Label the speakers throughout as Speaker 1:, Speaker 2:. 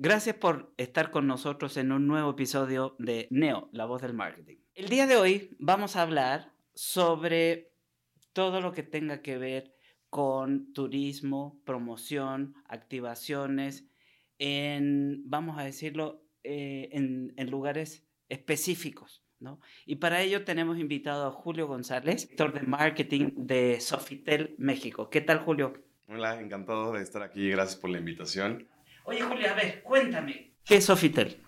Speaker 1: Gracias por estar con nosotros en un nuevo episodio de Neo, la voz del marketing. El día de hoy vamos a hablar sobre todo lo que tenga que ver con turismo, promoción, activaciones, en, vamos a decirlo, eh, en, en, lugares específicos. ¿no? Y para ello tenemos invitado a Julio González, director de marketing de Sofitel México. ¿Qué tal, Julio?
Speaker 2: Hola, encantado de estar aquí. Gracias por la invitación.
Speaker 1: Oye, Julio, a ver, cuéntame, ¿qué es Sofitel?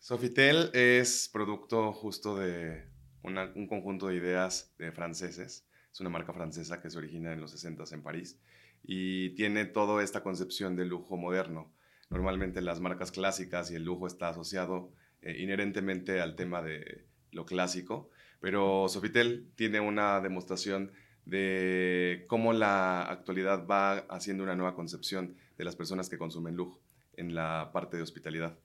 Speaker 2: Sofitel es producto justo de un conjunto de ideas de franceses. Es una marca francesa que se origina en los 60 en París y tiene toda esta concepción de lujo moderno. Normalmente las marcas clásicas y el lujo está asociado eh, inherentemente al tema de lo clásico, pero Sofitel tiene una demostración de cómo la actualidad va haciendo una nueva concepción de las personas que consumen lujo en la parte de hospitalidad.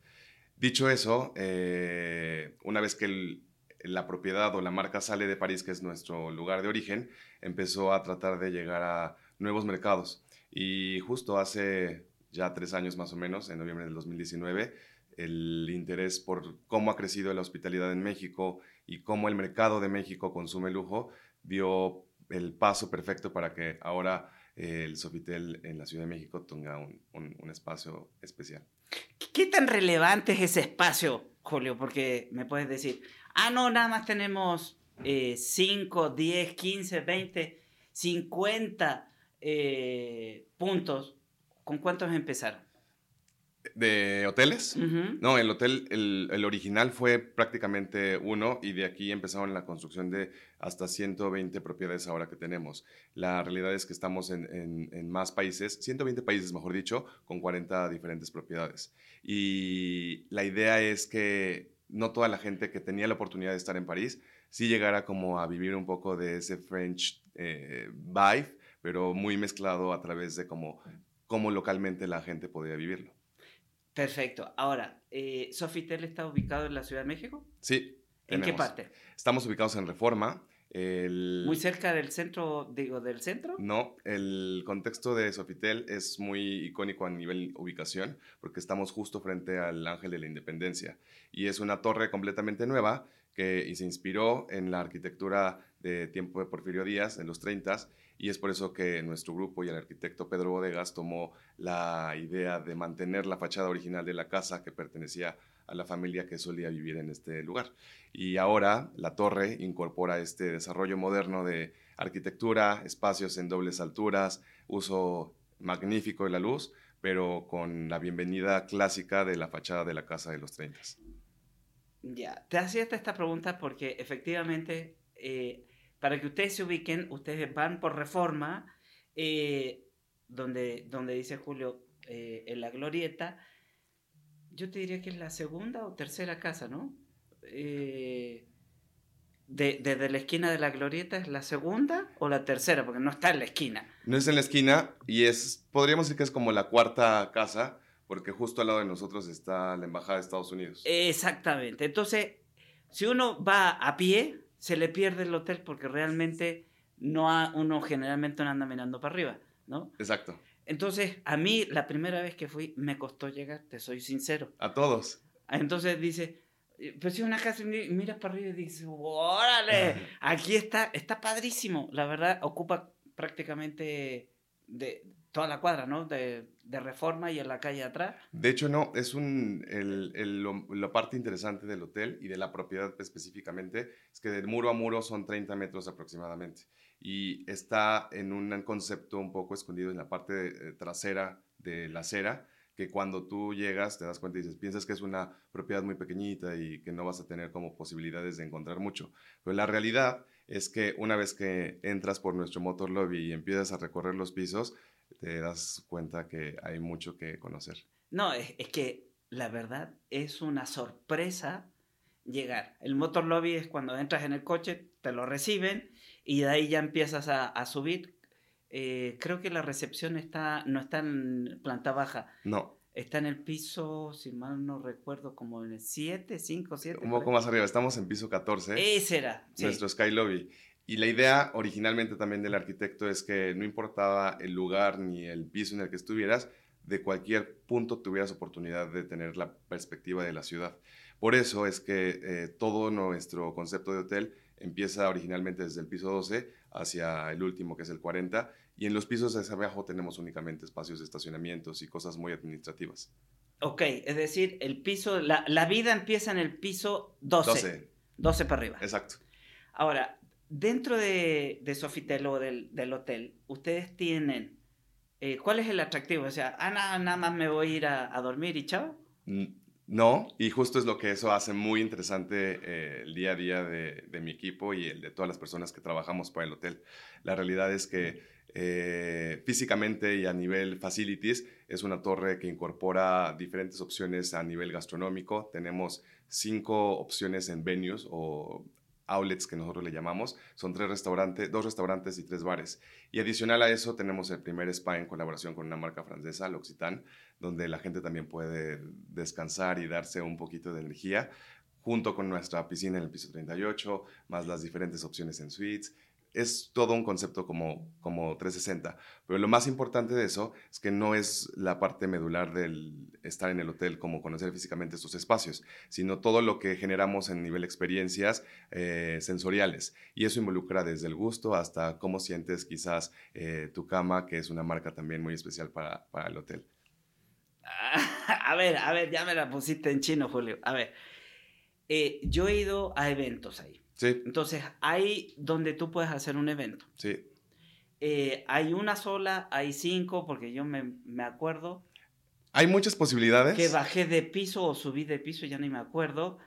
Speaker 2: Dicho eso, eh, una vez que la propiedad o la marca sale de París, que es nuestro lugar de origen, empezó a tratar de llegar a nuevos mercados. Y justo hace ya tres años más o menos, en noviembre del 2019, el interés por cómo ha crecido la hospitalidad en México y cómo el mercado de México consume lujo dio el paso perfecto para que ahora el Sofitel en la Ciudad de México tenga un, un, un, espacio especial.
Speaker 1: ¿Qué tan relevante es ese espacio, Julio? Porque me puedes decir, ah, no, nada más tenemos 5, 10, 15, 20, 50 eh, puntos. ¿Con cuántos empezaron?
Speaker 2: ¿De hoteles?
Speaker 1: Uh -huh.
Speaker 2: No, el hotel, el, el, original fue prácticamente uno y de aquí empezaron la construcción de hasta 120 propiedades ahora que tenemos. La realidad es que estamos en, en, en más países, 120 países mejor dicho, con 40 diferentes propiedades. Y la idea es que no toda la gente que tenía la oportunidad de estar en París sí llegara como a vivir un poco de ese French eh, vibe, pero muy mezclado a través de cómo, cómo localmente la gente podía vivirlo.
Speaker 1: Perfecto. Ahora, eh, ¿Sofitel está ubicado en la Ciudad de México?
Speaker 2: Sí.
Speaker 1: ¿En qué parte?
Speaker 2: Estamos ubicados en Reforma. El...
Speaker 1: ¿Muy cerca del centro, digo, del centro?
Speaker 2: No, el contexto de Sofitel es muy icónico a nivel ubicación porque estamos justo frente al Ángel de la Independencia y es una torre completamente nueva que y se inspiró en la arquitectura de tiempo de Porfirio Díaz en los 30 y es por eso que nuestro grupo y el arquitecto Pedro Bodegas tomó la idea de mantener la fachada original de la casa que pertenecía a la familia que solía vivir en este lugar. Y ahora la torre incorpora este desarrollo moderno de arquitectura, espacios en dobles alturas, uso magnífico de la luz, pero con la bienvenida clásica de la fachada de la casa de los 30.
Speaker 1: Ya, te hacía esta pregunta porque efectivamente, eh, para que ustedes se ubiquen, ustedes van por reforma, eh, donde, donde dice Julio, eh, en la glorieta, yo te diría que es la segunda o tercera casa, ¿no? Eh, de, desde la esquina de la glorieta es la segunda o la tercera, porque no está en la esquina.
Speaker 2: No es en la esquina y es, podríamos decir que es como la cuarta casa, porque justo al lado de nosotros está la Embajada de Estados Unidos.
Speaker 1: Exactamente. Entonces, si uno va a pie, se le pierde el hotel porque realmente no ha, uno generalmente no anda mirando para arriba, ¿no?
Speaker 2: Exacto.
Speaker 1: Entonces, a mí la primera vez que fui me costó llegar, te soy sincero.
Speaker 2: A todos.
Speaker 1: Entonces dice, pues si una casa miras para arriba y dices, órale, aquí está, está padrísimo. La verdad, ocupa prácticamente de toda la cuadra, ¿no? De, de Reforma y en la calle atrás.
Speaker 2: De hecho, no, es un, el, el, lo- la parte interesante del hotel y de la propiedad específicamente es que de muro a muro son 30 metros aproximadamente y está en un concepto un poco escondido en la parte eh, trasera de la acera que cuando tú llegas te das cuenta y dices, piensas que es una propiedad muy pequeñita y que no vas a tener como posibilidades de encontrar mucho. Pero la realidad es que una vez que entras por nuestro motor lobby y empiezas a recorrer los pisos, te das cuenta que hay mucho que conocer.
Speaker 1: No, es, es que la verdad es una sorpresa llegar. El motor lobby es cuando entras en el coche, te lo reciben y de ahí ya empiezas a, a subir. Eh, creo que la recepción está, no está en planta baja,
Speaker 2: No,
Speaker 1: está en el piso, si mal no recuerdo, como en el 7, 5, 7.
Speaker 2: un poco más arriba, estamos en piso 14,
Speaker 1: Ese era. sí.
Speaker 2: nuestro Sky Lobby. Y la idea originalmente también del arquitecto es que no importaba el lugar ni el piso en el que estuvieras, de cualquier punto tuvieras oportunidad de tener la perspectiva de la ciudad. Por eso es que eh, todo nuestro concepto de hotel empieza originalmente desde el piso 12 hacia el último, que es el 40, y en los pisos hacia abajo tenemos únicamente espacios de estacionamientos y cosas muy administrativas.
Speaker 1: Ok, es decir, el piso, la, la vida empieza en el piso 12. 12,
Speaker 2: 12,
Speaker 1: para arriba.
Speaker 2: exacto.
Speaker 1: Ahora, dentro de, de Sofitel o del, del hotel, ustedes tienen, eh, ¿cuál es el atractivo? O sea, ah, nada, nada más me voy a ir a, a dormir y chao.
Speaker 2: Mm, No, y justo es lo que eso hace muy interesante eh, el día a día de, de mi equipo y el de todas las personas que trabajamos para el hotel. La realidad es que eh, físicamente y a nivel facilities es una torre que incorpora diferentes opciones a nivel gastronómico. Tenemos cinco opciones en venues o outlets que nosotros le llamamos. Son tres restaurantes, dos restaurantes y tres bares. Y adicional a eso tenemos el primer spa en colaboración con una marca francesa, L'Occitane, donde la gente también puede descansar y darse un poquito de energía, junto con nuestra piscina en el piso 38, más las diferentes opciones en suites. Es todo un concepto como, como 360, pero lo más importante de eso es que no es la parte medular del estar en el hotel como conocer físicamente estos espacios, sino todo lo que generamos en nivel experiencias eh, sensoriales. Y eso involucra desde el gusto hasta cómo sientes quizás eh, tu cama, que es una marca también muy especial para, para el hotel.
Speaker 1: A ver, a ver, ya me la pusiste en chino, Julio. A ver, eh, yo he ido a eventos ahí.
Speaker 2: Sí,
Speaker 1: Entonces, hay donde tú puedes hacer un evento.
Speaker 2: sí.
Speaker 1: Eh, hay una sola, hay cinco, porque yo me, me acuerdo
Speaker 2: Hay muchas posibilidades.
Speaker 1: que bajé de piso o subí de piso, ya ni me acuerdo.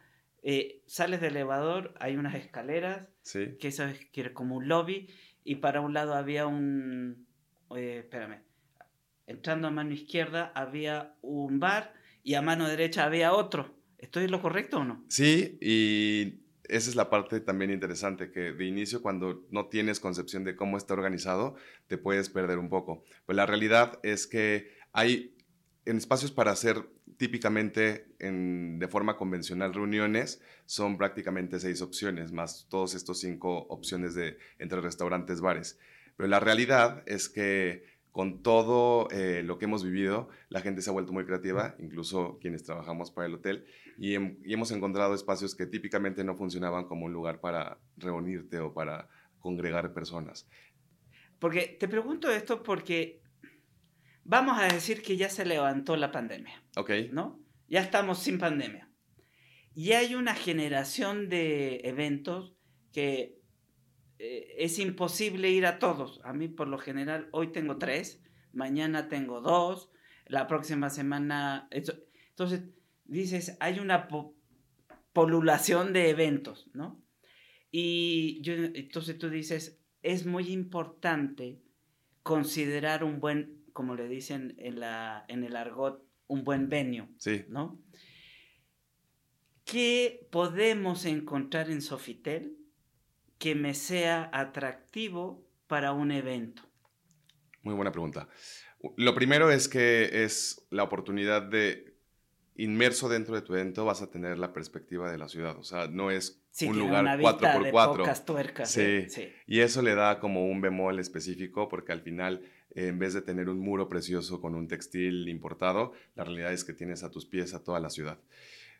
Speaker 1: Eh, sales del elevador, hay unas escaleras,
Speaker 2: Sí,
Speaker 1: que eso es que era como un lobby, y para un lado había un... eh, espérame. Entrando a mano izquierda había un bar y a mano derecha había otro. ¿Estoy en lo correcto o no?
Speaker 2: sí, y esa es la parte también interesante, que de inicio cuando no tienes concepción de cómo está organizado, te puedes perder un poco. Pues la realidad es que hay en espacios para hacer típicamente en- de forma convencional reuniones, son prácticamente seis opciones, más todos estos cinco opciones de entre restaurantes, bares. Pero la realidad es que con todo eh, lo que hemos vivido, la gente se ha vuelto muy creativa, incluso quienes trabajamos para el hotel, y, hem- y hemos encontrado espacios que típicamente no funcionaban como un lugar para reunirte o para congregar personas.
Speaker 1: Porque te pregunto esto porque vamos a decir que ya se levantó la pandemia,
Speaker 2: ¿Ok?
Speaker 1: ¿no? Ya estamos sin pandemia. Y hay una generación de eventos que eh, es imposible ir a todos. A mí por lo general hoy tengo tres, mañana tengo dos, la próxima semana... Entonces dices, hay una po- polulación de eventos, ¿no? Y yo, entonces tú dices, es muy importante considerar un buen, como le dicen en, la, en el argot, un buen venue,
Speaker 2: Sí.
Speaker 1: ¿no? ¿Qué podemos encontrar en Sofitel que me sea atractivo para un evento?
Speaker 2: Muy buena pregunta. Lo primero es que es la oportunidad de, inmerso dentro de tu evento, vas a tener la perspectiva de la ciudad. O sea, no es
Speaker 1: Sí,
Speaker 2: un lugar
Speaker 1: una vista de
Speaker 2: 4x4.
Speaker 1: pocas tuercas.
Speaker 2: Sí.
Speaker 1: ¿eh? sí.
Speaker 2: Y eso le da como un bemol específico porque al final, eh, en vez de tener un muro precioso con un textil importado, la realidad es que tienes a tus pies a toda la ciudad.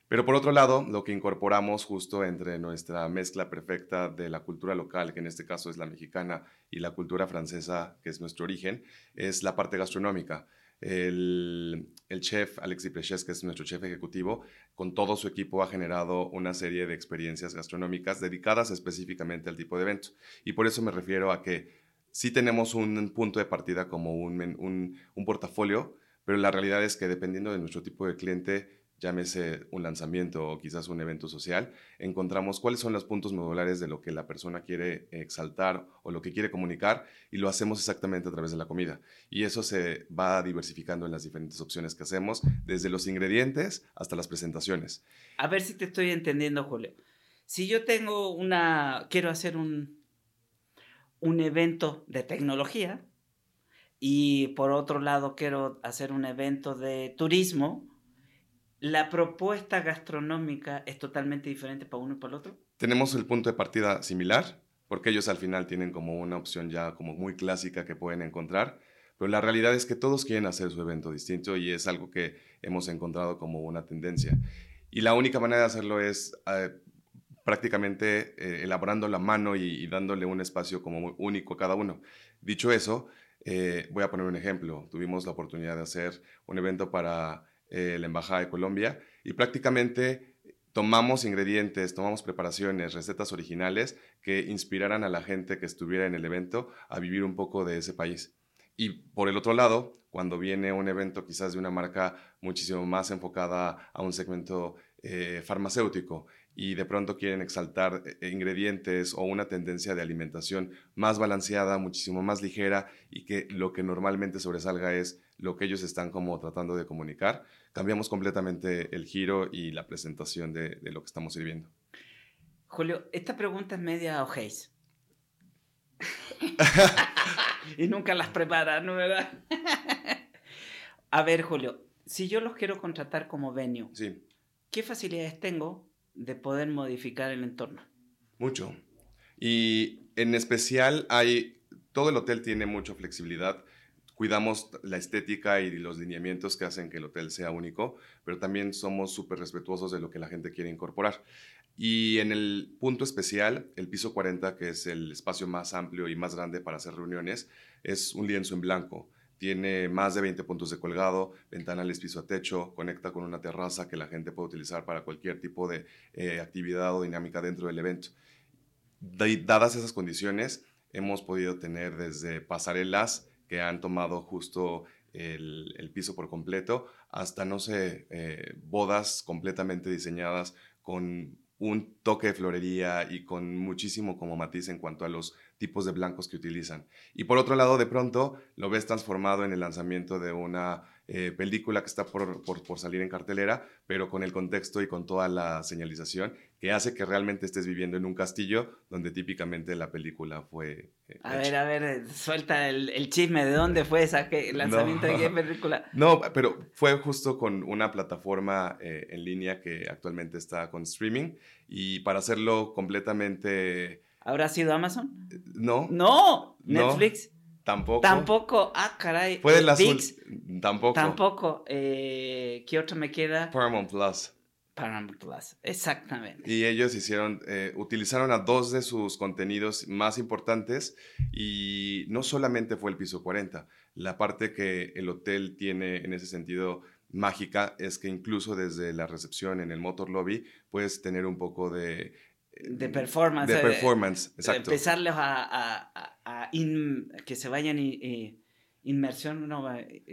Speaker 2: Pero por otro lado, lo que incorporamos justo entre nuestra mezcla perfecta de la cultura local, que en este caso es la mexicana, y la cultura francesa, que es nuestro origen, es la parte gastronómica. El, chef Alexis Preches, que es nuestro chef ejecutivo, con todo su equipo ha generado una serie de experiencias gastronómicas dedicadas específicamente al tipo de evento. Y por eso me refiero a que sí tenemos un punto de partida como un, un portafolio, pero la realidad es que dependiendo de nuestro tipo de cliente, llámese un lanzamiento o quizás un evento social, encontramos cuáles son los puntos modulares de lo que la persona quiere exaltar o lo que quiere comunicar y lo hacemos exactamente a través de la comida. Y eso se va diversificando en las diferentes opciones que hacemos, desde los ingredientes hasta las presentaciones.
Speaker 1: A ver si te estoy entendiendo, Julio. Si yo tengo una, quiero hacer un, un evento de tecnología y por otro lado quiero hacer un evento de turismo, la propuesta gastronómica es totalmente diferente para uno y para el otro.
Speaker 2: Tenemos el punto de partida similar, porque ellos al final tienen como una opción ya como muy clásica que pueden encontrar, pero la realidad es que todos quieren hacer su evento distinto y es algo que hemos encontrado como una tendencia. Y la única manera de hacerlo es eh, prácticamente eh, elaborando la mano y, dándole un espacio como único a cada uno. Dicho eso, eh, voy a poner un ejemplo. Tuvimos la oportunidad de hacer un evento para eh, la Embajada de Colombia, y prácticamente tomamos ingredientes, tomamos preparaciones, recetas originales que inspiraran a la gente que estuviera en el evento a vivir un poco de ese país. Y por el otro lado, cuando viene un evento quizás de una marca muchísimo más enfocada a un segmento eh, farmacéutico y de pronto quieren exaltar eh, ingredientes o una tendencia de alimentación más balanceada, muchísimo más ligera y que lo que normalmente sobresalga es lo que ellos están como tratando de comunicar, cambiamos completamente el giro y la presentación de, lo que estamos sirviendo.
Speaker 1: Julio, esta pregunta es media ojéis. y nunca las preparan, ¿no verdad? A ver, Julio, si yo los quiero contratar como venue, ¿qué facilidades tengo de poder modificar el entorno?
Speaker 2: Mucho. Y en especial hay, todo el hotel tiene mucha flexibilidad cuidamos la estética y los lineamientos que hacen que el hotel sea único, pero también somos súper respetuosos de lo que la gente quiere incorporar. Y en el punto especial, el piso 40, que es el espacio más amplio y más grande para hacer reuniones, es un lienzo en blanco. Tiene más de 20 puntos de colgado, ventanales piso a techo, conecta con una terraza que la gente puede utilizar para cualquier tipo de eh, actividad o dinámica dentro del evento. Dadas esas condiciones, hemos podido tener desde pasarelas que han tomado justo el, piso por completo, hasta, no sé, eh, bodas completamente diseñadas con un toque de florería y con muchísimo como matiz en cuanto a los tipos de blancos que utilizan. Y por otro lado, de pronto lo ves transformado en el lanzamiento de una eh, película que está por, por, salir en cartelera, pero con el contexto y con toda la señalización que hace que realmente estés viviendo en un castillo donde típicamente la película fue...
Speaker 1: Eh, a ver, a ver, eh, suelta el, chisme, ¿de dónde fue esa el lanzamiento de qué película?
Speaker 2: No, pero fue justo con una plataforma en línea que actualmente está con streaming y para hacerlo completamente...
Speaker 1: ¿Habrá sido Amazon?
Speaker 2: No.
Speaker 1: No, Netflix.
Speaker 2: Tampoco.
Speaker 1: Tampoco. Ah, caray.
Speaker 2: Fue de las Tampoco.
Speaker 1: Tampoco. Eh, ¿Qué otro me queda?
Speaker 2: Paramount Plus.
Speaker 1: Paramount Plus, exactamente.
Speaker 2: Y ellos hicieron, eh, utilizaron a dos de sus contenidos más importantes y no solamente fue el piso 40, la parte que el hotel tiene en ese sentido mágica es que incluso desde la recepción en el motor lobby puedes tener un poco de
Speaker 1: de performance.
Speaker 2: De performance, exacto.
Speaker 1: Empezarles a, a, que se vayan y, inmersión, no,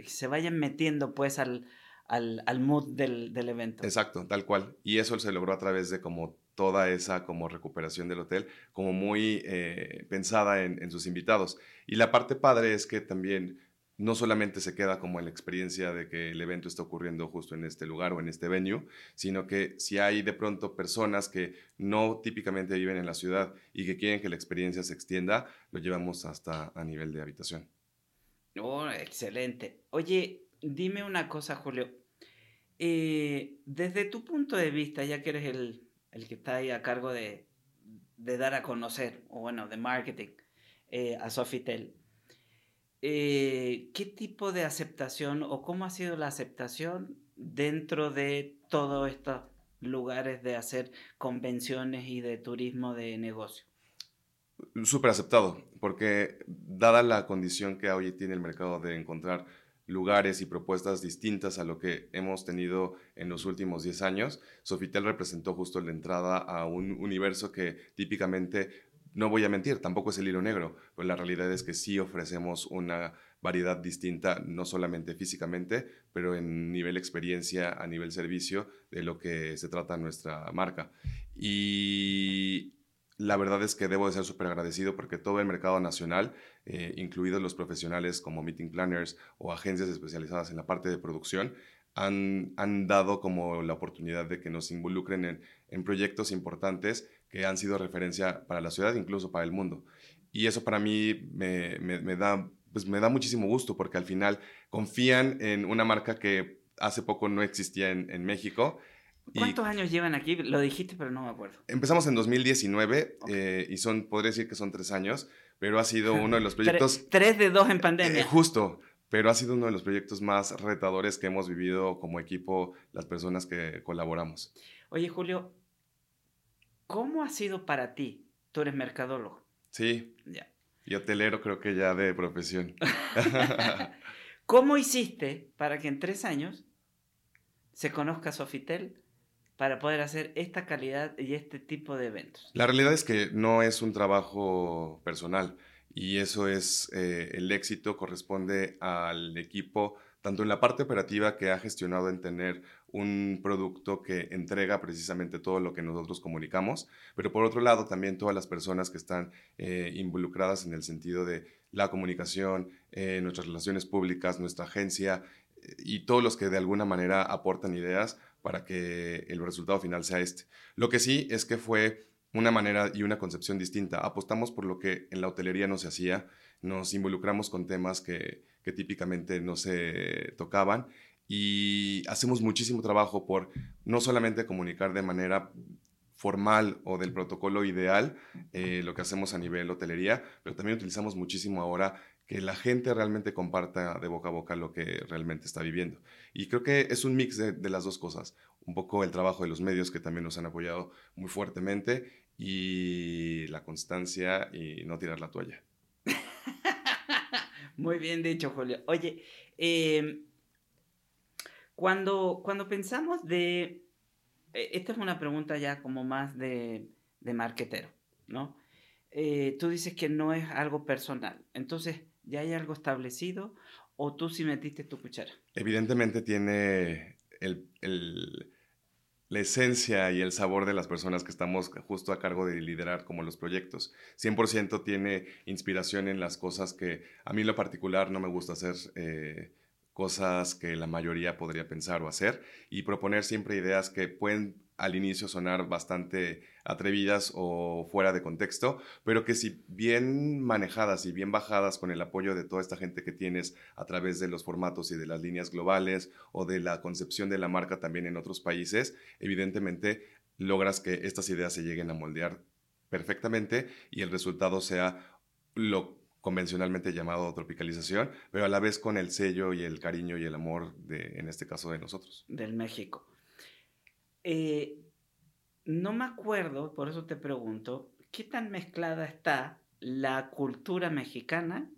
Speaker 1: se vayan metiendo pues al, al, al mood del, del, evento.
Speaker 2: Exacto, tal cual. Y eso se logró a través de como toda esa como recuperación del hotel, como muy eh, pensada en, en sus invitados. Y la parte padre es que también no solamente se queda como en la experiencia de que el evento está ocurriendo justo en este lugar o en este venue, sino que si hay de pronto personas que no típicamente viven en la ciudad y que quieren que la experiencia se extienda, lo llevamos hasta a nivel de habitación.
Speaker 1: Oh, excelente. Oye, dime una cosa, Julio. Eh, desde tu punto de vista, ya que eres el, que está ahí a cargo de, dar a conocer, o bueno, de marketing eh, a Sofitel, eh, ¿qué tipo de aceptación o cómo ha sido la aceptación dentro de toda esta lugares de hacer convenciones y de turismo de negocio?
Speaker 2: Súper aceptado, porque dada la condición que hoy tiene el mercado de encontrar lugares y propuestas distintas a lo que hemos tenido en los últimos 10 años, Sofitel representó justo la entrada a un universo que típicamente, no voy a mentir, tampoco es el hilo negro, pero la realidad es que sí ofrecemos una variedad distinta, no solamente físicamente, pero en nivel experiencia, a nivel servicio, de lo que se trata nuestra marca. Y la verdad es que debo de ser súper agradecido porque todo el mercado nacional, eh, incluidos los profesionales como meeting planners o agencias especializadas en la parte de producción, han, han dado como la oportunidad de que nos involucren en, en, proyectos importantes que han sido referencia para la ciudad, incluso para el mundo. Y eso para mí me, me, me da, pues me da muchísimo gusto porque al final confían en una marca que hace poco no existía en, en México
Speaker 1: ¿Cuántos años llevan aquí? Lo dijiste, pero no me acuerdo.
Speaker 2: Empezamos en 2019 eh, y son, podría decir que son tres años, pero ha sido uno de los proyectos...
Speaker 1: tres de dos en pandemia. Eh,
Speaker 2: justo, pero ha sido uno de los proyectos más retadores que hemos vivido como equipo, las personas que colaboramos.
Speaker 1: Oye, Julio, ¿cómo ha sido para ti? Tú eres mercadólogo.
Speaker 2: Sí. Ya. Y hotelero creo que ya de profesión.
Speaker 1: ¿Cómo hiciste para que en tres años se conozca Sofitel para poder hacer esta calidad y este tipo de eventos?
Speaker 2: La realidad es que no es un trabajo personal y eso es eh, el éxito corresponde al equipo, tanto en la parte operativa que ha gestionado en tener un producto que entrega precisamente todo lo que nosotros comunicamos, pero por otro lado también todas las personas que están eh, involucradas en el sentido de la comunicación, eh, nuestras relaciones públicas, nuestra agencia y todos los que de alguna manera aportan ideas para que el resultado final sea este. Lo que sí es que fue una manera y una concepción distinta. Apostamos por lo que en la hotelería no se hacía, nos involucramos con temas que típicamente no se tocaban y hacemos muchísimo trabajo por no solamente comunicar de manera formal o del protocolo ideal eh, lo que hacemos a nivel hotelería, pero también utilizamos muchísimo ahora que la gente realmente comparta de boca a boca lo que realmente está viviendo. Y creo que es un mix de, las dos cosas. Un poco el trabajo de los medios que también nos han apoyado muy fuertemente y la constancia y no tirar la toalla.
Speaker 1: muy bien dicho, Julio. Oye, em, cuando, cuando pensamos de... E, esta es una pregunta ya como más de, de marquetero, ¿no? Eh, tú dices que no es algo personal. Entonces, ¿Ya hay algo establecido o tú sí metiste tu cuchara?
Speaker 2: Evidentemente tiene la esencia y el sabor de las personas que estamos justo a cargo de liderar como los proyectos. 100% tiene inspiración en las cosas que a mí en lo particular no me gusta hacer. Eh, cosas que la mayoría podría pensar o hacer y proponer siempre ideas que pueden al inicio sonar bastante atrevidas o fuera de contexto, pero que si bien manejadas y bien bajadas con el apoyo de toda esta gente que tienes a través de los formatos y de las líneas globales o de la concepción de la marca también en otros países, evidentemente logras que estas ideas se lleguen a moldear perfectamente y el resultado sea lo convencionalmente llamado tropicalización, pero a la vez con el sello y el cariño y el amor de, en este caso, de nosotros.
Speaker 1: Del México. Eh, no me acuerdo, por eso te pregunto, ¿qué tan mezclada está la cultura mexicana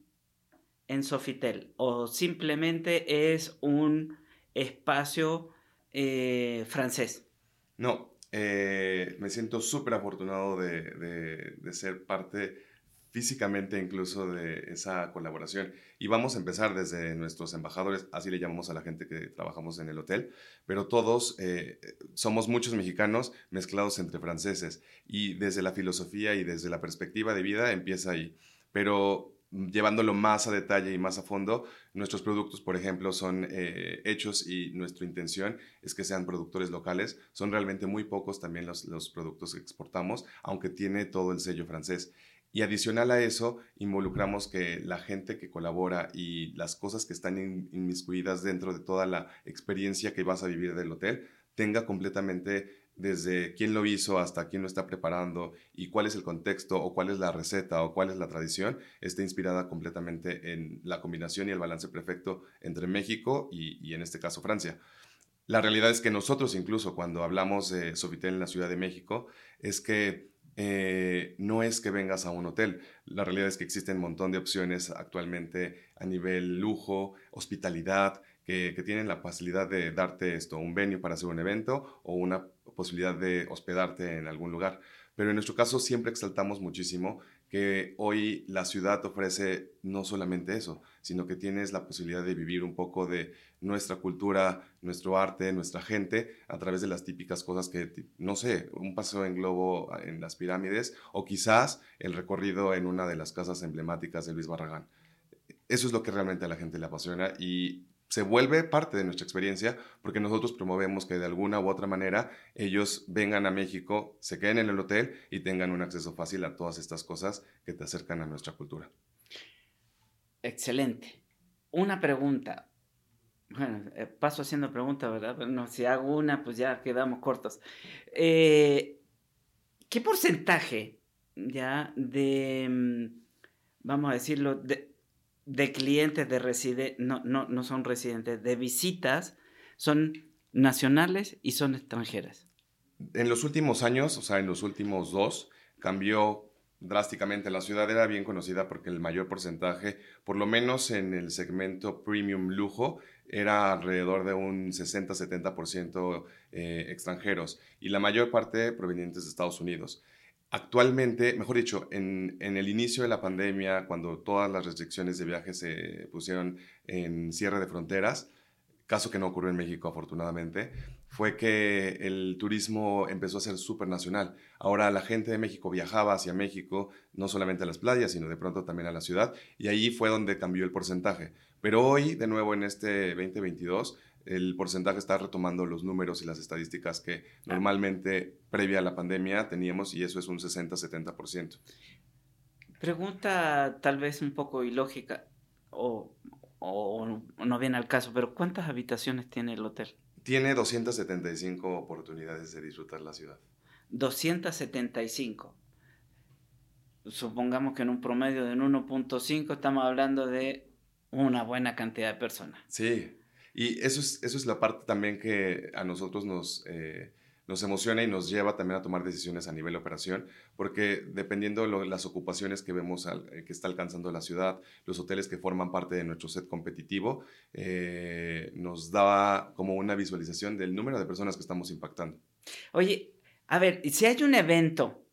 Speaker 1: en Sofitel? ¿O simplemente es un espacio eh, francés?
Speaker 2: No, eh, me siento súper afortunado de, de, ser parte físicamente incluso de esa colaboración. Y vamos a empezar desde nuestros embajadores, así le llamamos a la gente que trabajamos en el hotel, pero todos eh, somos muchos mexicanos mezclados entre franceses y desde la filosofía y desde la perspectiva de vida empieza ahí. Pero llevándolo más a detalle y más a fondo, nuestros productos, por ejemplo, son eh, hechos y nuestra intención es que sean productores locales. Son realmente muy pocos también los, los productos que exportamos, aunque tiene todo el sello francés. Y adicional a eso, involucramos que la gente que colabora y las cosas que están inmiscuidas dentro de toda la experiencia que vas a vivir del hotel tenga completamente desde quién lo hizo hasta quién lo está preparando y cuál es el contexto o cuál es la receta o cuál es la tradición, esté inspirada completamente en la combinación y el balance perfecto entre México y, y en este caso Francia. la realidad es que nosotros incluso cuando hablamos de Sofitel en la Ciudad de México, es que eh, no es que vengas a un hotel. La realidad es que existen un montón de opciones actualmente a nivel lujo, hospitalidad, que, tienen la facilidad de darte esto, un venue para hacer un evento o una posibilidad de hospedarte en algún lugar. Pero en nuestro caso siempre exaltamos muchísimo que hoy la ciudad ofrece no solamente eso, sino que tienes la posibilidad de vivir un poco de nuestra cultura, nuestro arte, nuestra gente, a través de las típicas cosas que, no sé, un paseo en globo en las pirámides o quizás el recorrido en una de las casas emblemáticas de Luis Barragán. Eso es lo que realmente a la gente le apasiona y se vuelve parte de nuestra experiencia porque nosotros promovemos que de alguna u otra manera ellos vengan a México, se queden en el hotel y tengan un acceso fácil a todas estas cosas que te acercan a nuestra cultura.
Speaker 1: Excelente. Una pregunta. Bueno, eh, paso haciendo preguntas, ¿verdad? no, si hago una, pues ya quedamos cortos. Eh, ¿Qué porcentaje ya de, mm, vamos a decirlo, de, de clientes de residentes, no, no, no son residentes, de visitas, son nacionales y son extranjeras?
Speaker 2: En los últimos años, o sea, en los últimos dos, cambió drásticamente. La ciudad era bien conocida porque el mayor porcentaje, por lo menos en el segmento premium lujo, era alrededor de un 60-70% eh, extranjeros y la mayor parte provenientes de Estados Unidos. Actualmente, mejor dicho, en, el inicio de la pandemia, cuando todas las restricciones de viaje se pusieron en cierre de fronteras, caso que no ocurrió en México afortunadamente, fue que el turismo empezó a ser súper nacional. Ahora la gente de México viajaba hacia México, no solamente a las playas, sino de pronto también a la ciudad, y ahí fue donde cambió el porcentaje. Pero hoy, de nuevo en este 2022, el porcentaje está retomando los números y las estadísticas que ah. normalmente previa a la pandemia teníamos y eso es un 60-70%.
Speaker 1: Pregunta tal vez un poco ilógica o, o, no viene al caso, pero ¿cuántas habitaciones tiene el hotel?
Speaker 2: Tiene 275 oportunidades de disfrutar la ciudad.
Speaker 1: 275. Supongamos que en un promedio de 1.5 estamos hablando de una buena cantidad de personas.
Speaker 2: Sí, y eso es, eso es la parte también que a nosotros nos, eh, nos emociona y nos lleva también a tomar decisiones a nivel de operación, porque dependiendo de las ocupaciones que vemos eh, que está alcanzando la ciudad, los hoteles que forman parte de nuestro set competitivo, eh, nos da como una visualización del número de personas que estamos impactando.
Speaker 1: Oye, a ver, si hay un evento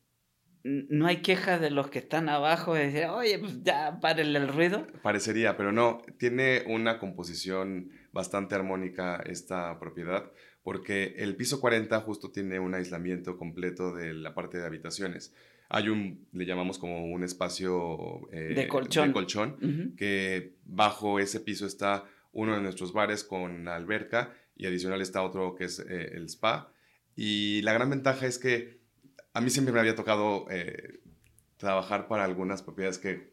Speaker 1: no hay quejas de los que están abajo de decir, oye, pues ya párenle el ruido.
Speaker 2: Parecería, pero no, tiene una composición bastante armónica esta propiedad, porque el piso 40 justo tiene un aislamiento completo de la parte de habitaciones. Hay un, le llamamos como un espacio
Speaker 1: eh, de colchón,
Speaker 2: colchón que bajo ese piso está uno de nuestros bares con alberca y adicional está otro que es eh, el spa. Y la gran ventaja es que a mí siempre me había tocado eh, trabajar para algunas propiedades que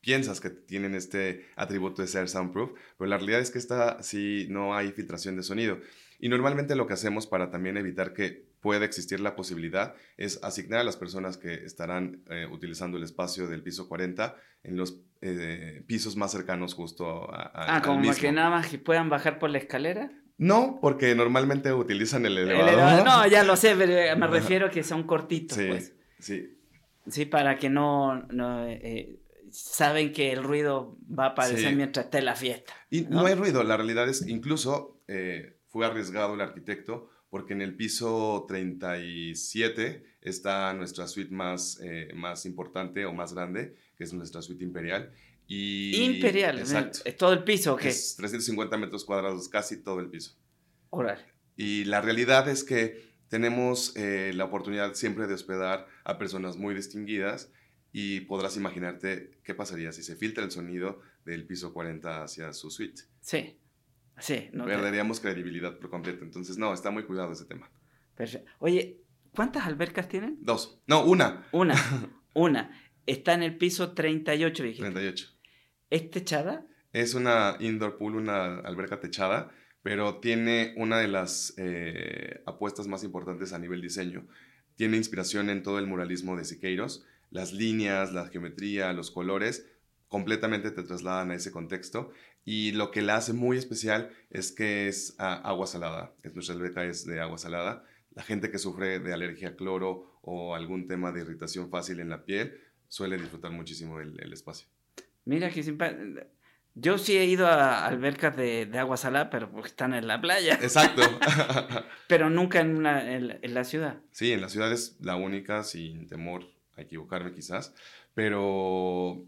Speaker 2: piensas que tienen este atributo de ser soundproof, pero la realidad es que esta sí no hay filtración de sonido. Y normalmente lo que hacemos para también evitar que pueda existir la posibilidad es asignar a las personas que estarán eh, utilizando el espacio del piso 40 en los eh, pisos más cercanos justo a,
Speaker 1: Ah, como que nada más que puedan bajar por la escalera.
Speaker 2: No, porque normalmente utilizan el elevador.
Speaker 1: No, ya lo sé, pero me refiero que son cortitos,
Speaker 2: sí,
Speaker 1: pues.
Speaker 2: Sí.
Speaker 1: Sí, para que no, no eh, saben que el ruido va a aparecer mientras esté la fiesta.
Speaker 2: Y ¿no? hay ruido, la realidad es que incluso eh, fue arriesgado el arquitecto porque en el piso 37 está nuestra suite más, eh, más importante o más grande, que es nuestra suite imperial. Y,
Speaker 1: imperial, exacto. ¿Es todo el piso o qué?
Speaker 2: Es 350 metros cuadrados, casi todo el piso. Y la realidad es que tenemos eh, la oportunidad siempre de hospedar a personas muy distinguidas y podrás imaginarte qué pasaría si se filtra el sonido del piso 40 hacia su suite.
Speaker 1: Sí, sí.
Speaker 2: No Perderíamos credibilidad por completo. Entonces, no, está muy cuidado ese tema.
Speaker 1: Perfecto. Oye, ¿cuántas albercas tienen?
Speaker 2: Dos. No, una.
Speaker 1: Una. Una. Está en el piso 38,
Speaker 2: dijiste. 38.
Speaker 1: ¿Es techada?
Speaker 2: Es una indoor pool, una alberca techada, pero tiene una de las eh, apuestas más importantes a nivel diseño. Tiene inspiración en todo el muralismo de Siqueiros las líneas, la geometría, los colores, completamente te trasladan a ese contexto y lo que la hace muy especial es que es ah, agua salada. Es, nuestra alberca es de agua salada. La gente que sufre de alergia a cloro o algún tema de irritación fácil en la piel suele disfrutar muchísimo el, el espacio.
Speaker 1: Mira que simpático. Yo sí he ido a albercas de, de, agua salada, pero porque están en la playa.
Speaker 2: Exacto.
Speaker 1: pero nunca en, una, en, en, la ciudad.
Speaker 2: Sí, en la ciudad es la única, sin temor a equivocarme quizás, pero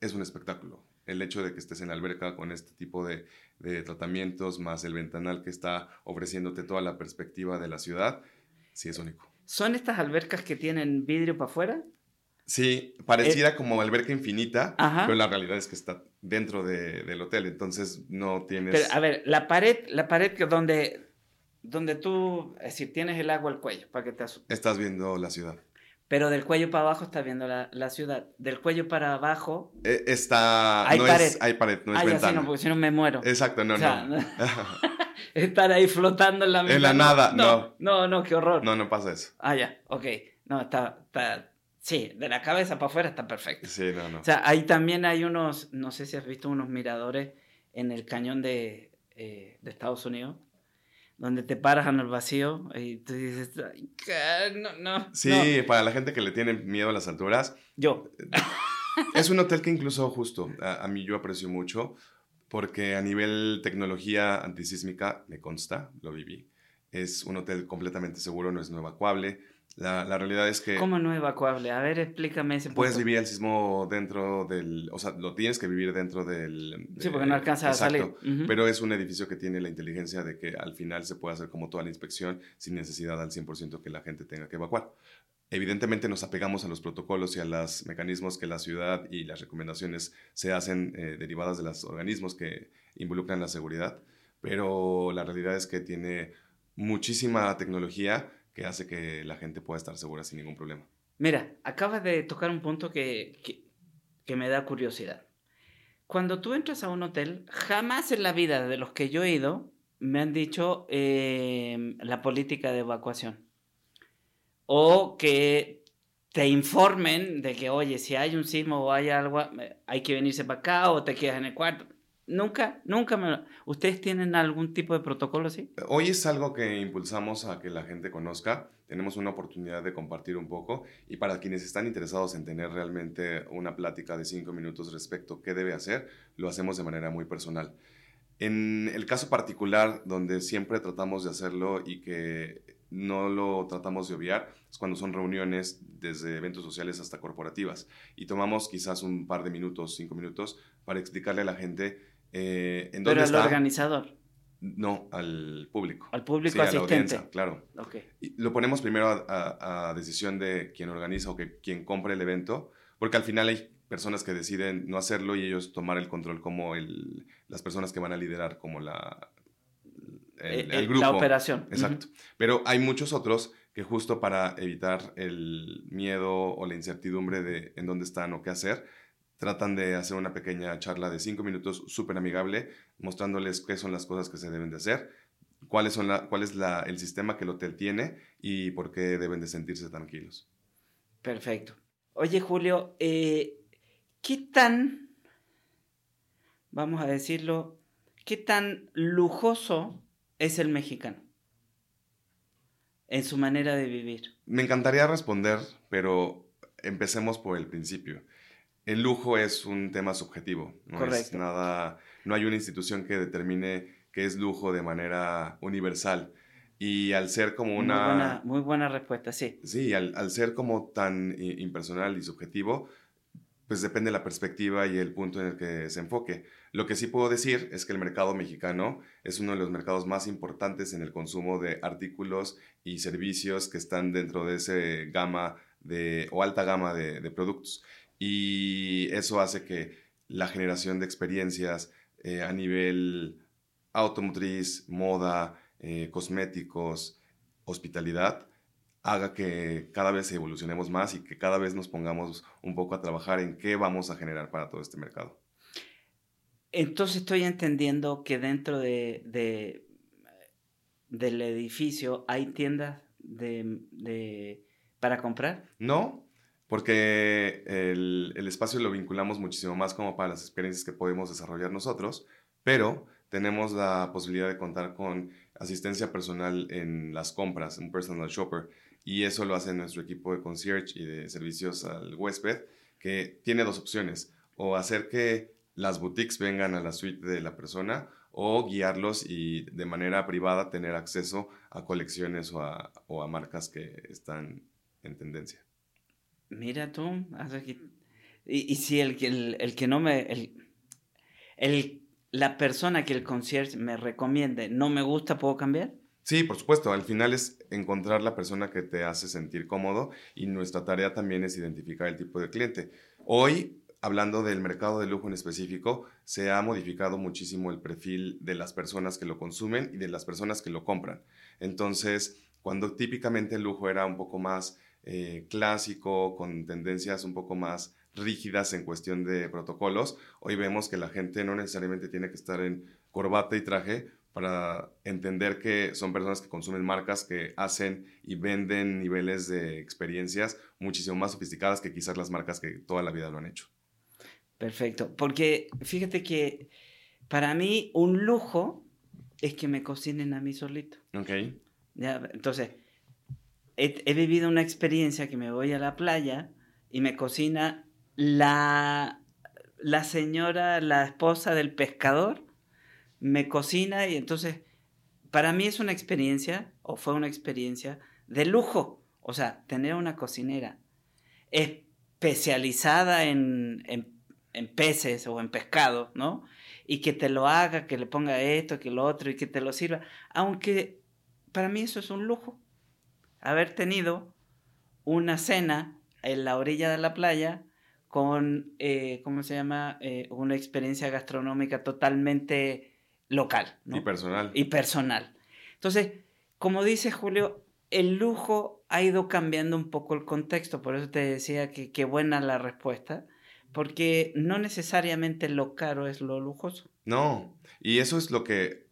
Speaker 2: es un espectáculo. El hecho de que estés en la alberca con este tipo de, de tratamientos, más el ventanal que está ofreciéndote toda la perspectiva de la ciudad, sí es único.
Speaker 1: ¿Son estas albercas que tienen vidrio para afuera?
Speaker 2: Sí, parecida eh, como alberca infinita, ajá. pero la realidad es que está dentro de, del hotel, entonces no tienes...
Speaker 1: Pero, a ver, la pared, la pared que donde, donde tú, es decir, tienes el agua al cuello, para que te asustes.
Speaker 2: Estás viendo la ciudad.
Speaker 1: Pero del cuello para abajo estás viendo la, la ciudad. Del cuello para abajo...
Speaker 2: Eh, está...
Speaker 1: Hay
Speaker 2: no
Speaker 1: pared.
Speaker 2: Es, hay pared, no es
Speaker 1: ah,
Speaker 2: ventana.
Speaker 1: Ya, sí, no, porque si no me muero.
Speaker 2: Exacto, no,
Speaker 1: O sea,
Speaker 2: no.
Speaker 1: Estar ahí flotando en la
Speaker 2: En la nada,
Speaker 1: no. No, no, qué horror.
Speaker 2: no, no pasa eso.
Speaker 1: Ah, ya, ok. No, está, está, sí, de la cabeza para afuera está perfecto.
Speaker 2: Sí, no, no.
Speaker 1: O sea, ahí también hay unos, no sé si has visto unos miradores en el cañón de, eh, de Estados Unidos, donde te paras en el vacío y tú dices, "Ay, ca- no, no.
Speaker 2: Sí,
Speaker 1: no".
Speaker 2: para la gente que le tiene miedo a las alturas,
Speaker 1: Yo,
Speaker 2: es un hotel que incluso justo a, a mí yo aprecio mucho porque a nivel tecnología antisísmica, me consta, lo viví, es un hotel completamente seguro, no es no evacuable. La, la realidad es que
Speaker 1: ¿cómo no evacuable? A ver, explícame ese
Speaker 2: puedes
Speaker 1: punto.
Speaker 2: vivir el sismo dentro del, o sea, lo tienes que vivir dentro del...
Speaker 1: Sí, porque no alcanzas a
Speaker 2: Exacto.
Speaker 1: salir. Ujú.
Speaker 2: Pero es un edificio que tiene la inteligencia de que al final se puede hacer como toda la inspección sin necesidad al 100% que la gente tenga que evacuar. Evidentemente nos apegamos a los protocolos y a los mecanismos que la ciudad y las recomendaciones se hacen eh, derivadas de los organismos que involucran la seguridad, pero la realidad es que tiene muchísima tecnología que hace que la gente pueda estar segura sin ningún problema.
Speaker 1: Mira, acabas de tocar un punto que, que, me da curiosidad. Cuando tú entras a un hotel, jamás en la vida de los que yo he ido me han dicho eh, la política de evacuación. O que te informen de que, oye, si hay un sismo o hay algo, eh, hay que venirse para acá o te quedas en el cuarto. Nunca, nunca me lo... ¿Ustedes tienen algún tipo de protocolo así?
Speaker 2: Hoy es algo que impulsamos a que la gente conozca. Tenemos una oportunidad de compartir un poco y para quienes están interesados en tener realmente una plática de cinco minutos respecto a qué debe hacer, lo hacemos de manera muy personal. En el caso particular donde siempre tratamos de hacerlo y que no lo tratamos de obviar es cuando son reuniones desde eventos sociales hasta corporativas y tomamos quizás un par de minutos, cinco minutos para explicarle a la gente eh, en
Speaker 1: Pero al organizador,
Speaker 2: No, al público.
Speaker 1: al público
Speaker 2: Sí, a la
Speaker 1: asistente.
Speaker 2: audiencia, claro. Y lo ponemos primero a, a- a decisión de quien organiza o que quien compra el evento, porque al final hay personas que deciden no hacerlo y ellos tomar el control como el, las personas que van a liderar como la, el,
Speaker 1: Eh,
Speaker 2: el
Speaker 1: eh,
Speaker 2: grupo.
Speaker 1: La operación.
Speaker 2: Exacto. Pero hay muchos otros que justo para evitar el miedo o la incertidumbre de en dónde están o qué hacer, tratan de hacer una pequeña charla de cinco minutos súper amigable, mostrándoles qué son las cosas que se deben de hacer, cuáles son la, cuál es la, el sistema que el hotel tiene y por qué deben de sentirse tranquilos.
Speaker 1: Perfecto. Oye, Julio, eh, ¿qué tan, vamos a decirlo, qué tan lujoso es el mexicano en su manera de vivir?
Speaker 2: Me encantaría responder, pero empecemos por el principio. El lujo es un tema subjetivo, no es
Speaker 1: Correcto.
Speaker 2: nada, no hay una institución que determine qué es lujo de manera universal. Y al ser como una...
Speaker 1: Muy, buena, muy buena respuesta, sí.
Speaker 2: Sí, al, al ser como tan impersonal y subjetivo, pues depende de la perspectiva y el punto en el que se enfoque. Lo que sí puedo decir es que el mercado mexicano es uno de los mercados más importantes en el consumo de artículos y servicios que están dentro de ese gama de, o alta gama de, de productos. Y eso hace que la generación de experiencias eh, a nivel automotriz, moda, eh, cosméticos, hospitalidad, haga que cada vez evolucionemos más y que cada vez nos pongamos un poco a trabajar en qué vamos a generar para todo este mercado.
Speaker 1: Entonces estoy entendiendo que dentro de, de- del edificio hay tiendas de, de- para comprar.
Speaker 2: No, porque el, el espacio lo vinculamos muchísimo más como para las experiencias que podemos desarrollar nosotros, pero tenemos la posibilidad de contar con asistencia personal en las compras, un personal shopper, y eso lo hace nuestro equipo de concierge y de servicios al huésped, que tiene dos opciones, o hacer que las boutiques vengan a la suite de la persona o guiarlos y de manera privada tener acceso a colecciones o a, marcas que están en tendencia.
Speaker 1: Mira tú, y, y, si el, el, el que no me... El, el la persona que el concierge me recomiende no me gusta, ¿puedo cambiar?
Speaker 2: Sí, por supuesto. Al final es encontrar la persona que te hace sentir cómodo y nuestra tarea también es identificar el tipo de cliente. Hoy, hablando del mercado de lujo en específico, se ha modificado muchísimo el perfil de las personas que lo consumen y de las personas que lo compran. Entonces, cuando típicamente el lujo era un poco más eh, clásico, con tendencias un poco más rígidas en cuestión de protocolos. Hoy vemos que la gente no necesariamente tiene que estar en corbata y traje para entender que son personas que consumen marcas que hacen y venden niveles de experiencias muchísimo más sofisticadas que quizás las marcas que toda la vida lo han hecho.
Speaker 1: Perfecto, porque fíjate que para mí un lujo es que me cocinen a mí solito.
Speaker 2: Ok.
Speaker 1: Ya, entonces, he, vivido una experiencia que me voy a la playa y me cocina la, la señora, la esposa del pescador, me cocina y entonces para mí es una experiencia, o fue una experiencia, de lujo. O sea, tener una cocinera especializada en, en, peces o en pescado, ¿no? Y que te lo haga, que le ponga esto, que lo otro y que te lo sirva. Aunque para mí eso es un lujo. Haber tenido una cena en la orilla de la playa con, eh, ¿cómo se llama? Eh, una experiencia gastronómica totalmente local.
Speaker 2: Y personal.
Speaker 1: Y personal. Entonces, como dice Julio, el lujo ha ido cambiando un poco el contexto, por eso te decía que qué buena la respuesta, porque no necesariamente lo caro es lo lujoso.
Speaker 2: No, y eso es lo que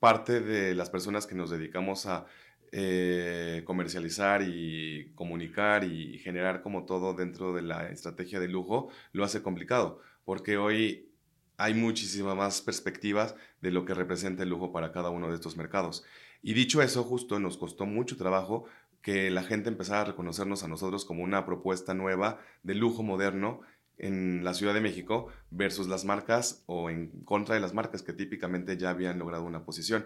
Speaker 2: parte de las personas que nos dedicamos a eh, comercializar y comunicar y generar como todo dentro de la estrategia de lujo lo hace complicado, porque hoy hay muchísimas más perspectivas de lo que representa el lujo para cada uno de estos mercados. Y dicho eso, justo nos costó mucho trabajo que la gente empezara a reconocernos a nosotros como una propuesta nueva de lujo moderno en la Ciudad de México versus las marcas o en contra de las marcas que típicamente ya habían logrado una posición.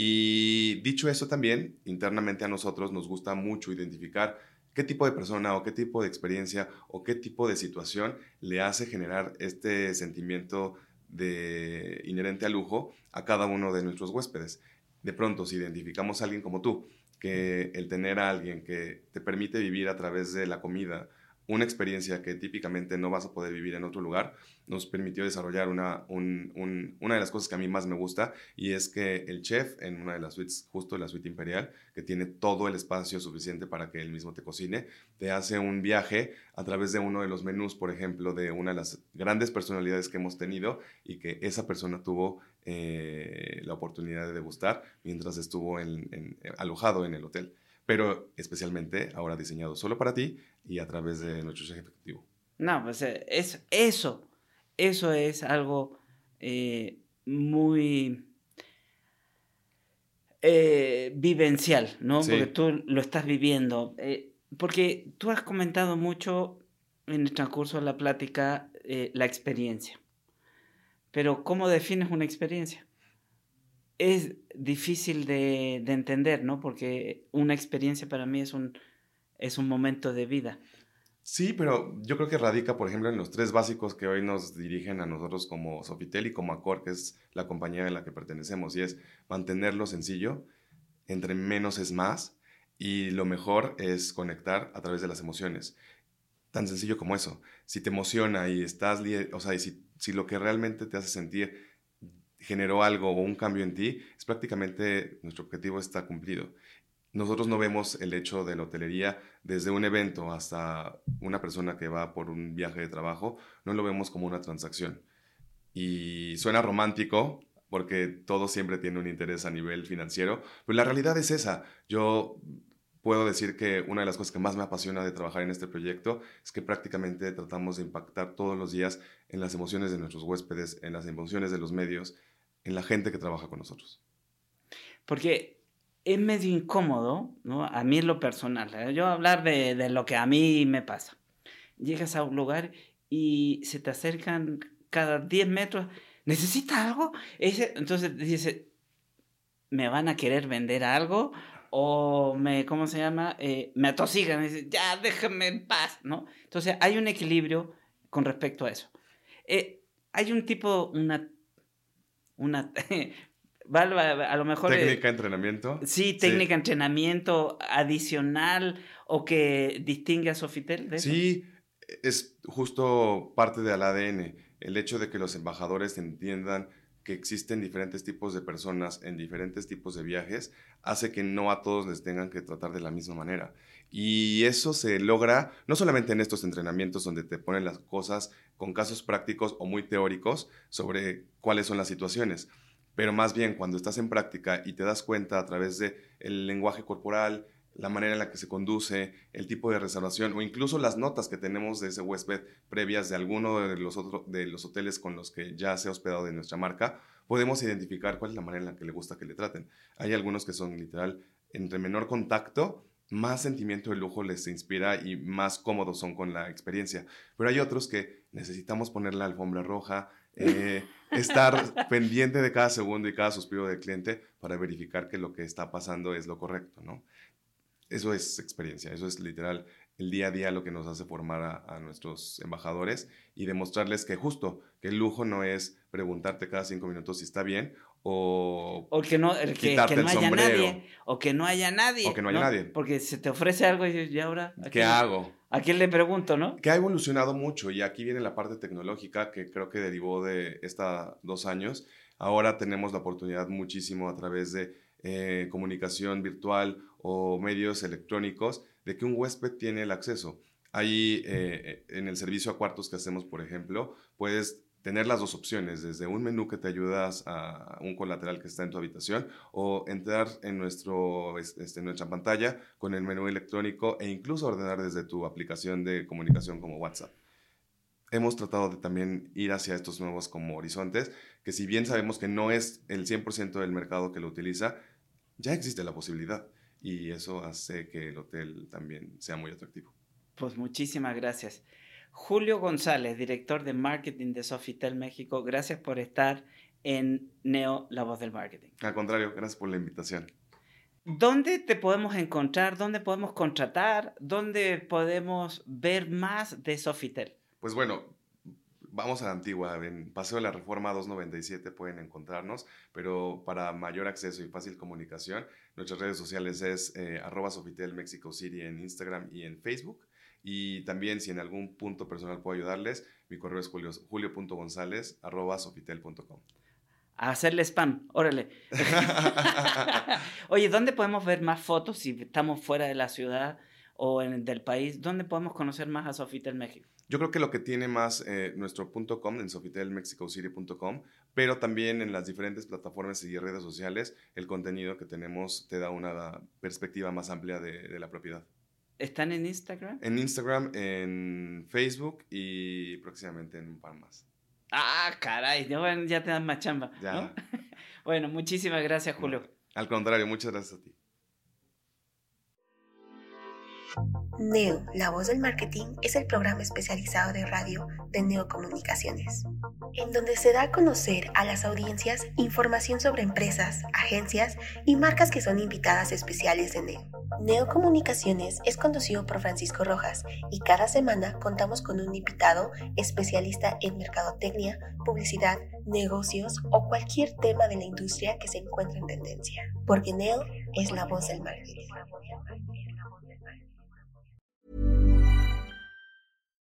Speaker 2: Y dicho eso también, internamente a nosotros nos gusta mucho identificar qué tipo de persona o qué tipo de experiencia o qué tipo de situación le hace generar este sentimiento de inherente al lujo a cada uno de nuestros huéspedes. De pronto, si identificamos a alguien como tú, que el tener a alguien que te permite vivir a través de la comida, una experiencia que típicamente no vas a poder vivir en otro lugar, nos permitió desarrollar una, una de las cosas que a mí más me gusta y es que el chef en una de las suites, justo la suite imperial, que tiene todo el espacio suficiente para que él mismo te cocine, te hace un viaje a través de uno de los menús, por ejemplo, de una de las grandes personalidades que hemos tenido y que esa persona tuvo eh, la oportunidad de degustar mientras estuvo alojado en el hotel pero especialmente ahora diseñado solo para ti y a través de nuestro eje efectivo.
Speaker 1: No, pues eh, es, eso, eso es algo eh, muy eh, vivencial, ¿no? Porque tú lo estás viviendo. porque tú has comentado mucho en el transcurso de la plática la experiencia. Pero ¿cómo defines una experiencia? Es difícil de, entender, ¿no? Porque una experiencia para mí es un, es un momento de vida.
Speaker 2: Sí, pero yo creo que radica, por ejemplo, en los tres básicos que hoy nos dirigen a nosotros como Sofitel y como Accor, que es la compañía a la que pertenecemos, y es mantenerlo sencillo, entre menos es más, y lo mejor es conectar a través de las emociones. Tan sencillo como eso. Si te emociona y estás, o sea, y si, si lo que realmente te hace sentir generó algo o un cambio en ti, es prácticamente nuestro objetivo está cumplido. Nosotros no vemos el hecho de la hotelería desde un evento hasta una persona que va por un viaje de trabajo, no lo vemos como una transacción. Y suena romántico porque todo siempre tiene un interés a nivel financiero, pero la realidad es esa. Yo puedo decir que una de las cosas que más me apasiona de trabajar en este proyecto es que prácticamente tratamos de impactar todos los días en las emociones de nuestros huéspedes, en las emociones de los medios, en la gente que trabaja con nosotros.
Speaker 1: Porque es medio incómodo, ¿no? A mí es lo personal. ¿eh? Yo hablar de, de lo que a mí me pasa. Llegas a un lugar y se te acercan cada 10 metros. ¿Necesitas algo? Entonces dice, ¿me van a querer vender algo? O me, ¿cómo se llama? Eh, me atosigan, y dicen, ya déjame en paz, ¿no? Entonces hay un equilibrio con respecto a eso. Eh, hay un tipo, una, una, a lo mejor...
Speaker 2: Técnica, entrenamiento.
Speaker 1: Sí, técnica, entrenamiento adicional o que distingue a Sofitel. De
Speaker 2: sí, es justo parte del ADN, el hecho de que los embajadores entiendan que existen diferentes tipos de personas en diferentes tipos de viajes, hace que no a todos les tengan que tratar de la misma manera. Y eso se logra no solamente en estos entrenamientos donde te ponen las cosas con casos prácticos o muy teóricos sobre cuáles son las situaciones, pero más bien cuando estás en práctica y te das cuenta a través del el lenguaje corporal, la manera en la que se conduce, el tipo de reservación o incluso las notas que tenemos de ese huésped previas de alguno de los, otros de los hoteles con los que ya se ha hospedado de nuestra marca, podemos identificar cuál es la manera en la que le gusta que le traten. Hay algunos que son literal, entre menor contacto, más sentimiento de lujo les inspira y más cómodos son con la experiencia. Pero hay otros que necesitamos poner la alfombra roja, eh, estar pendiente de cada segundo y cada suspiro del cliente para verificar que lo que está pasando es lo correcto, ¿no? Eso es experiencia, eso es literal el día a día lo que nos hace formar a, nuestros embajadores y demostrarles que justo, que el lujo no es preguntarte cada cinco minutos si está bien o,
Speaker 1: o que no, que, no haya nadie, o que no haya nadie.
Speaker 2: O que no haya nadie.
Speaker 1: Porque se te ofrece algo y dices, ¿y ahora?
Speaker 2: ¿Qué hago?
Speaker 1: ¿A quién le pregunto, no?
Speaker 2: Que ha evolucionado mucho y aquí viene la parte tecnológica que creo que derivó de estos dos años. Ahora tenemos la oportunidad muchísimo a través de eh, comunicación virtual o medios electrónicos de que un huésped tiene el acceso. Ahí eh, en el servicio a cuartos que hacemos, por ejemplo, puedes tener las dos opciones, desde un menú que te ayudas a un colateral que está en tu habitación o entrar en nuestro, este, nuestra pantalla con el menú electrónico e incluso ordenar desde tu aplicación de comunicación como WhatsApp. Hemos tratado de también ir hacia estos nuevos como horizontes, que si bien sabemos que no es el 100% del mercado que lo utiliza, ya existe la posibilidad y eso hace que el hotel también sea muy atractivo.
Speaker 1: Pues muchísimas gracias. Julio González, director de marketing de Sofitel México, gracias por estar en Neo, la voz del marketing.
Speaker 2: Al contrario, gracias por la invitación.
Speaker 1: ¿Dónde te podemos encontrar? ¿Dónde podemos contratar? ¿Dónde podemos ver más de Sofitel?
Speaker 2: Pues bueno, vamos a la antigua, en Paseo de la Reforma 297 pueden encontrarnos, pero para mayor acceso y fácil comunicación, nuestras redes sociales es eh, arroba Sofitel Mexico City en Instagram y en Facebook. Y también si en algún punto personal puedo ayudarles, mi correo es julio.gonzález arroba sofitel.com.
Speaker 1: A hacerle spam, órale. Oye, ¿dónde podemos ver más fotos si estamos fuera de la ciudad o en, del país? ¿Dónde podemos conocer más a Sofitel México?
Speaker 2: Yo creo que lo que tiene más eh, nuestro punto .com en sofitelmexicocity.com, pero también en las diferentes plataformas y redes sociales, el contenido que tenemos te da una perspectiva más amplia de, la propiedad.
Speaker 1: ¿Están en Instagram?
Speaker 2: En Instagram, en Facebook y próximamente en un par más.
Speaker 1: Ah, caray, ya, te dan más chamba. Ya. bueno, muchísimas gracias, Julio.
Speaker 2: al contrario, muchas gracias a ti.
Speaker 3: Neo, la voz del marketing, es el programa especializado de radio de Neocomunicaciones, en donde se da a conocer a las audiencias información sobre empresas, agencias y marcas que son invitadas especiales de Neo. Neocomunicaciones es conducido por Francisco Rojas y cada semana contamos con un invitado especialista en mercadotecnia, publicidad, negocios o cualquier tema de la industria que se encuentre en tendencia, porque Neo es la voz del marketing.